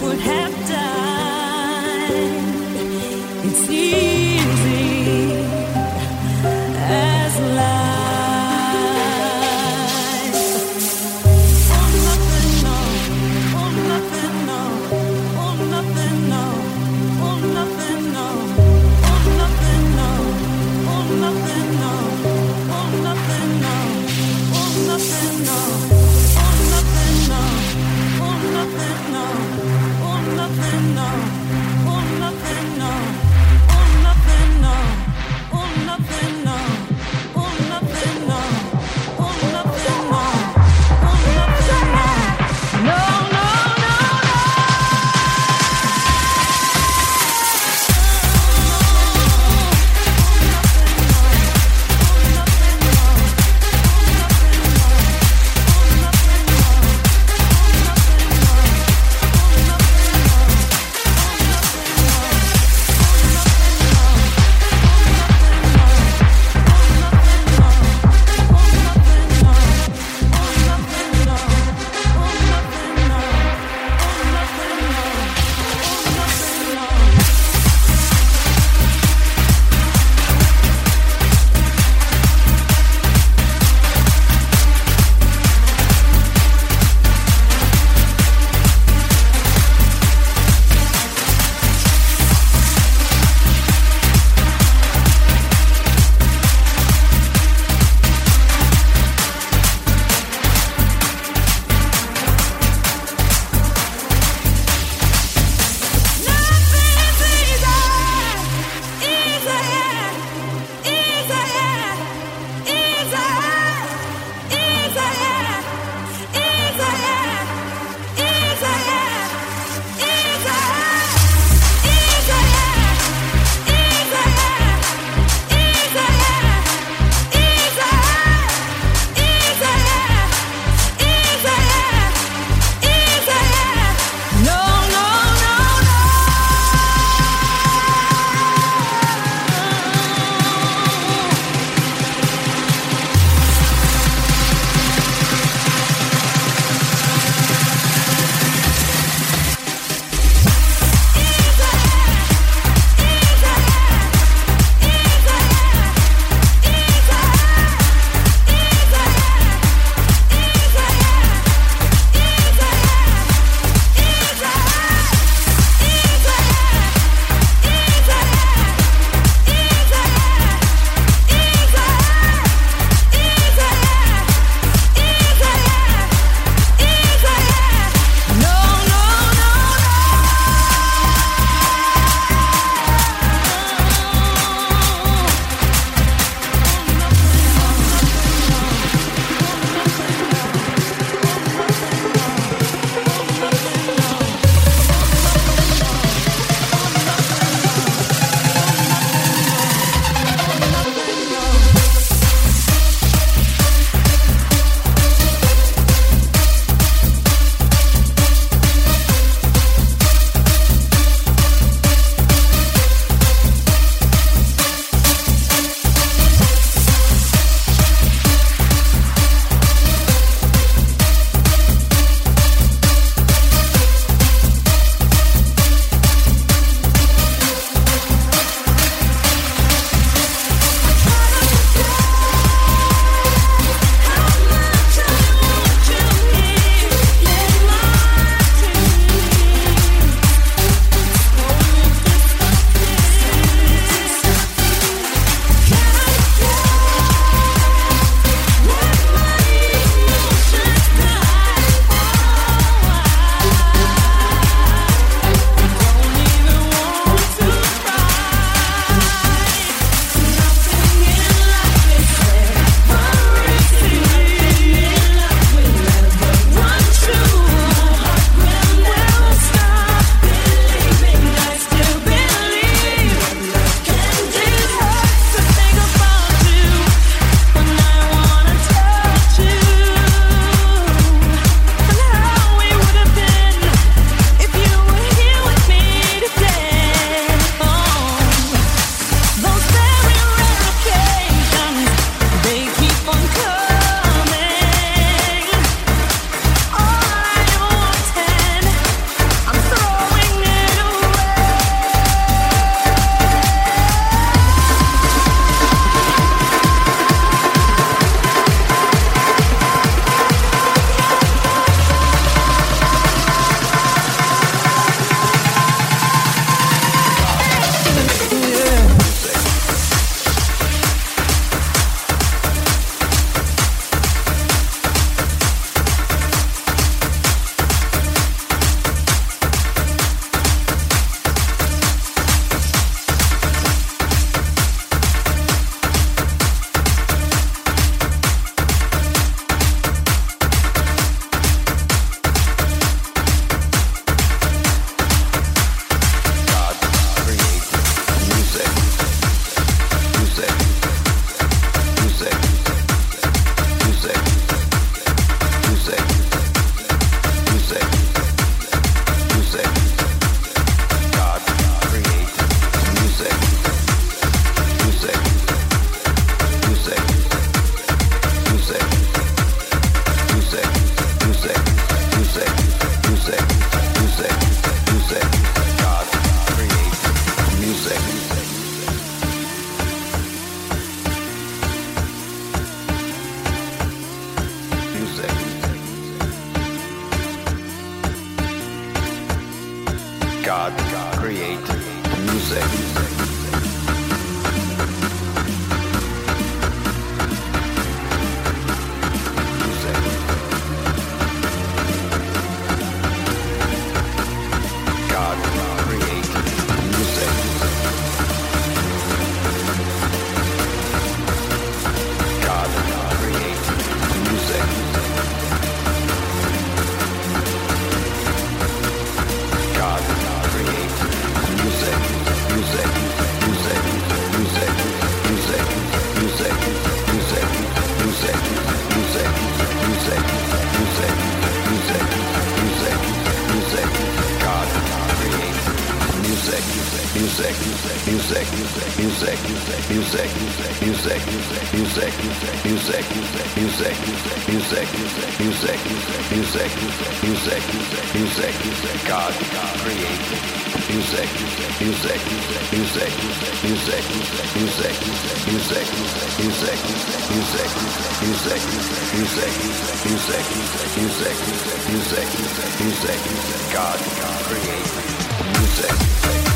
would have music, music, music, music, music, music, music, music, music, music, music, music, music, music, music, music, music, music, God created music, music, music, music, music, music, music, music, music, music, music, music, music, music, music, God created music.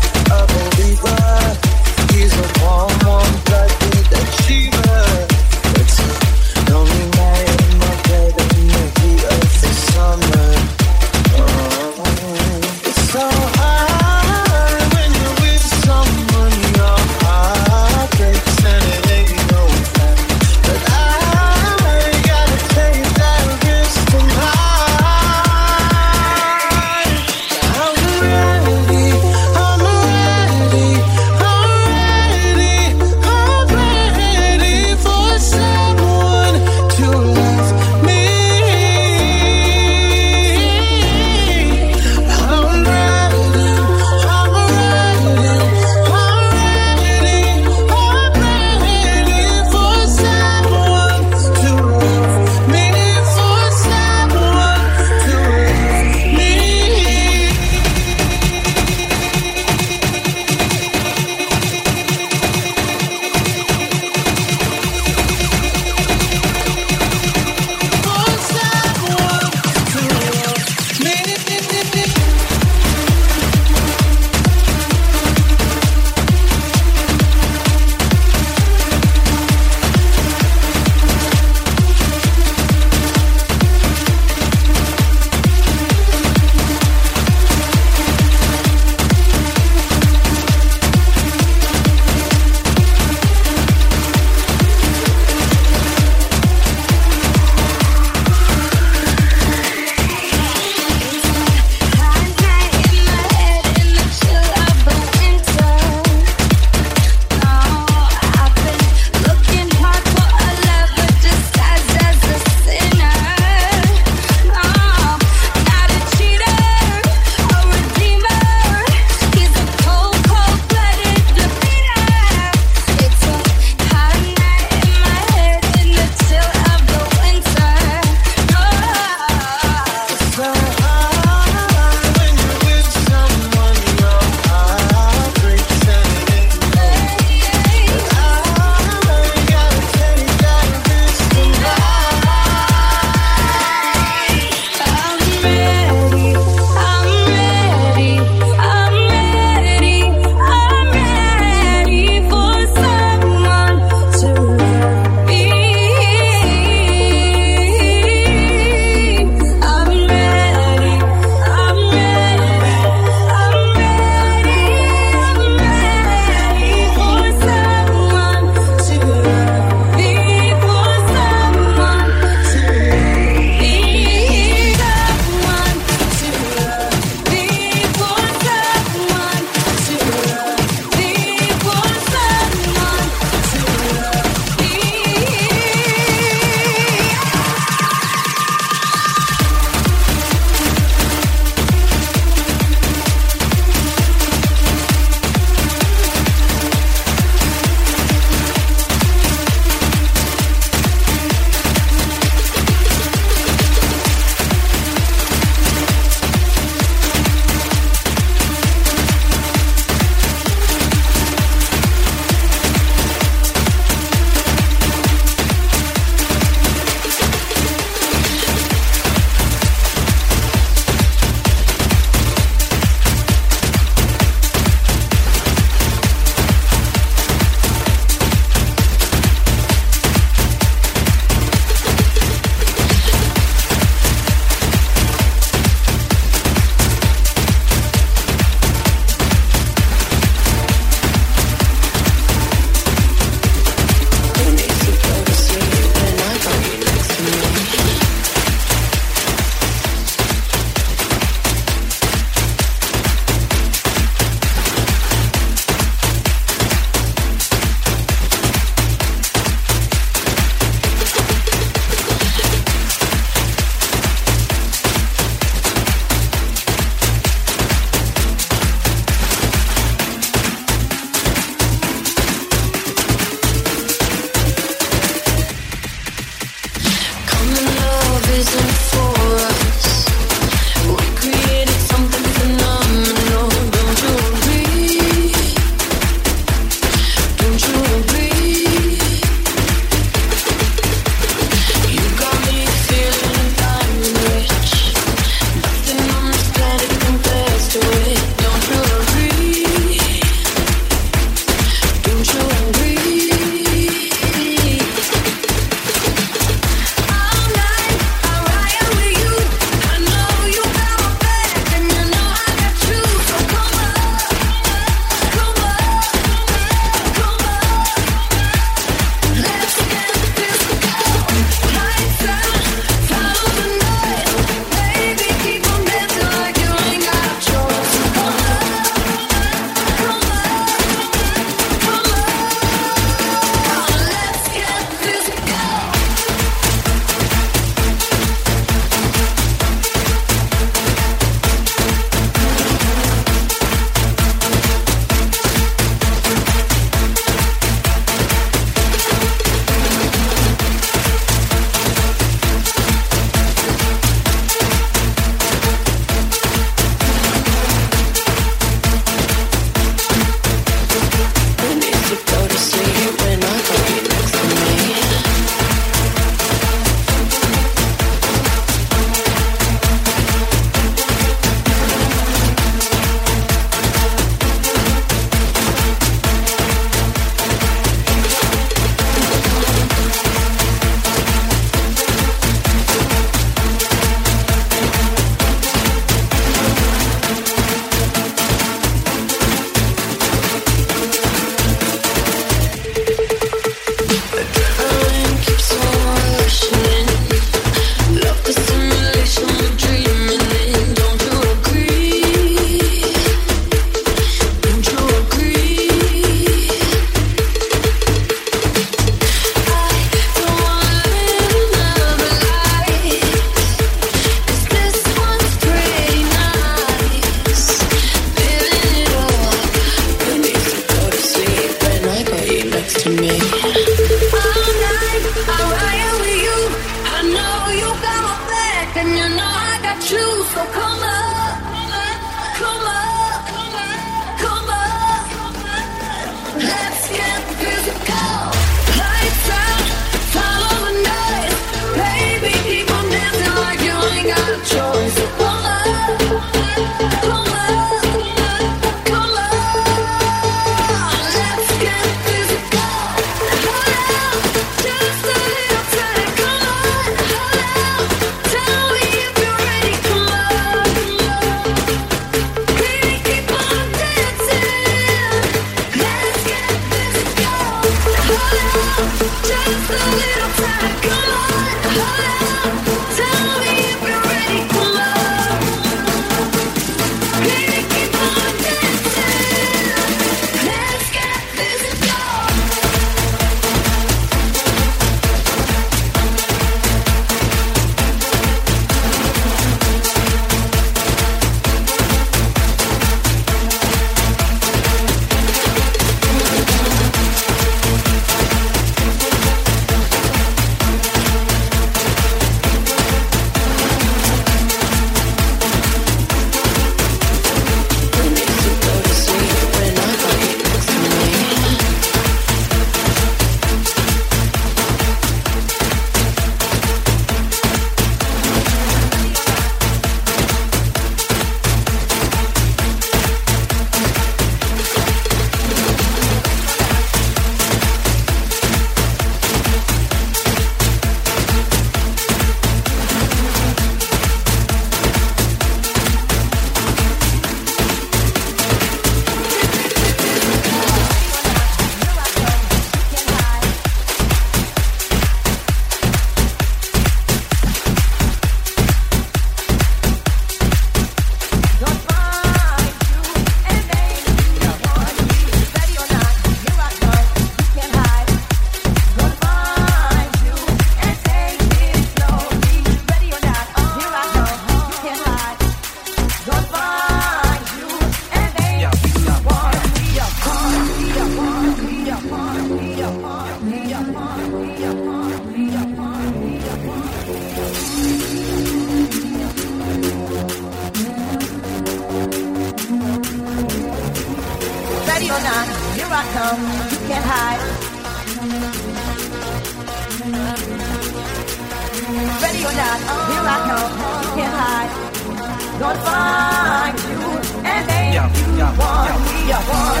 you want.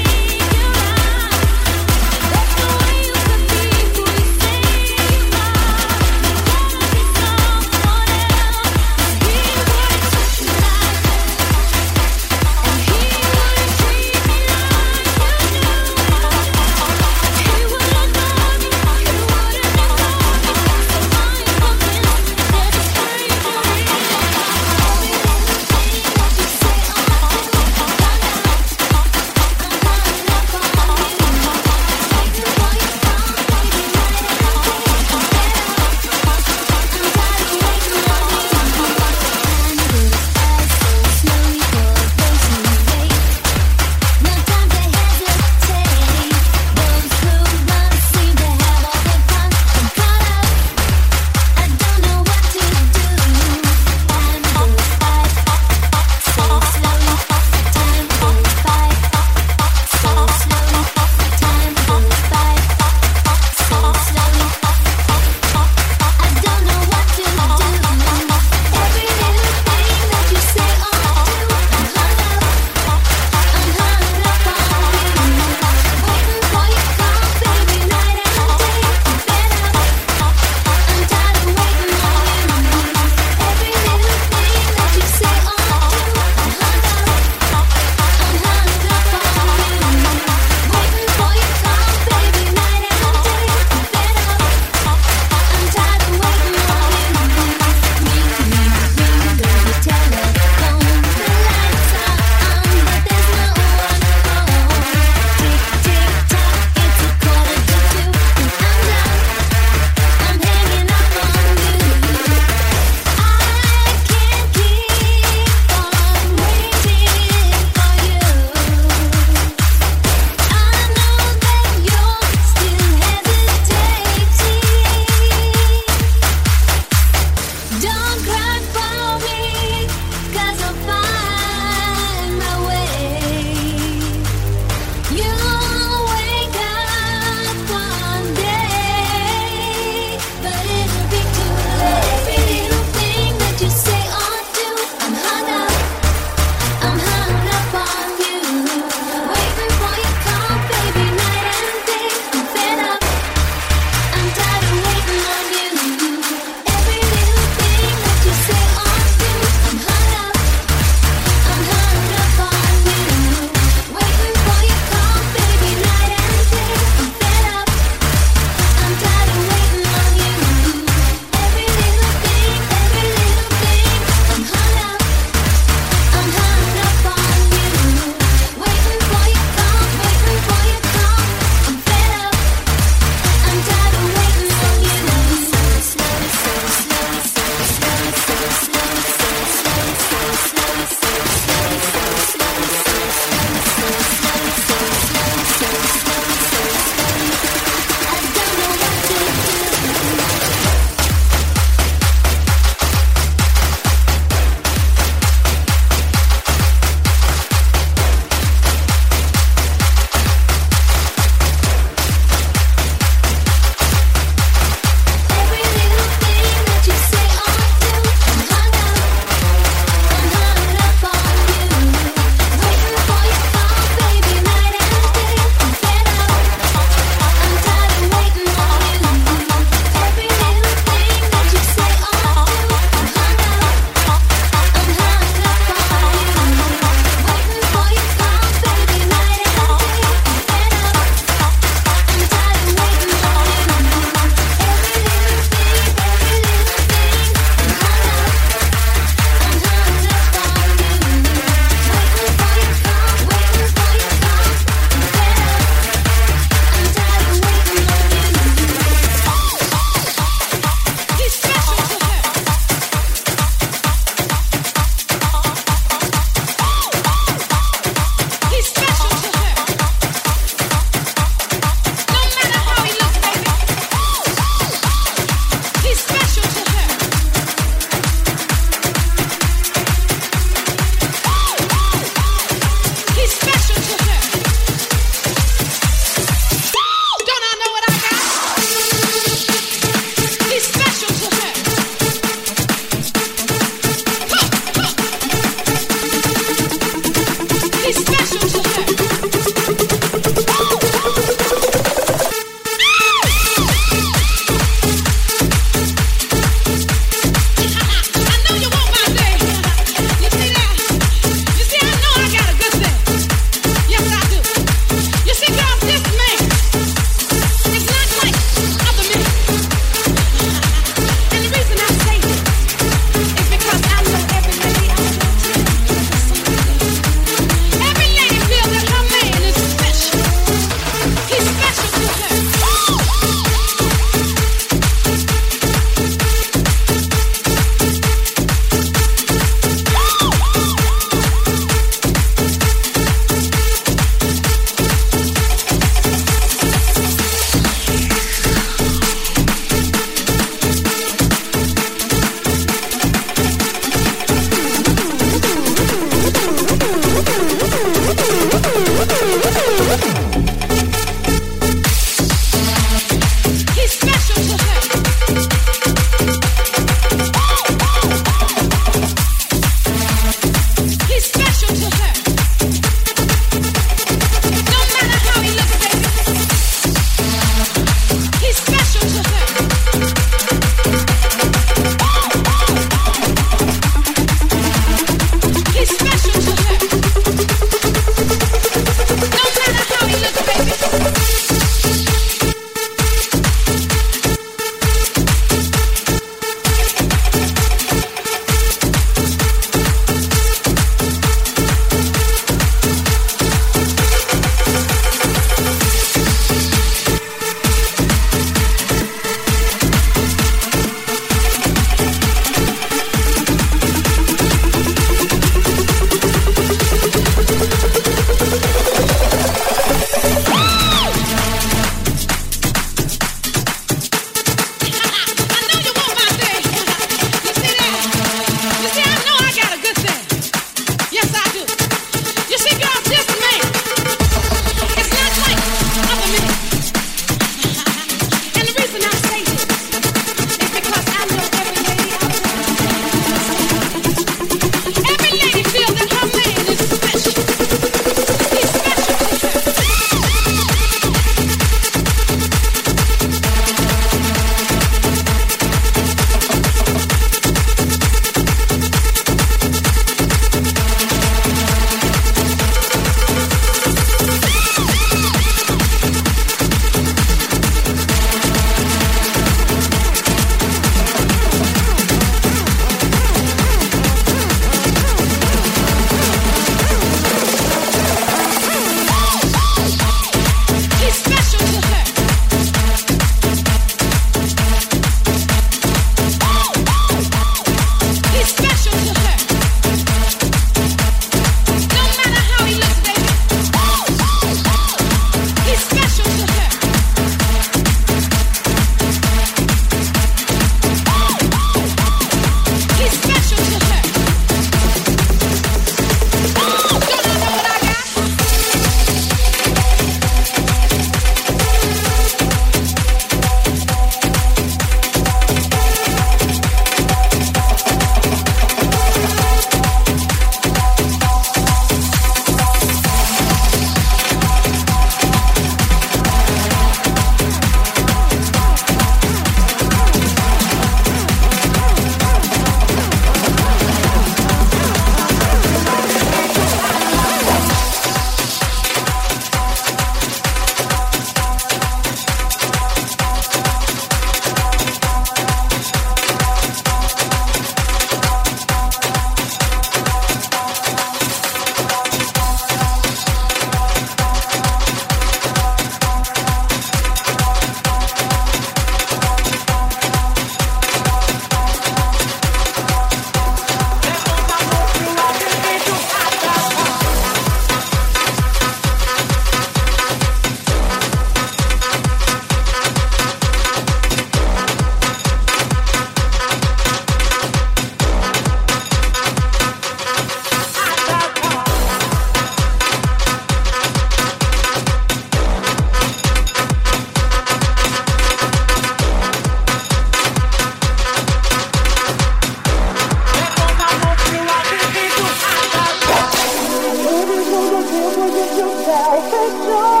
give what you do, I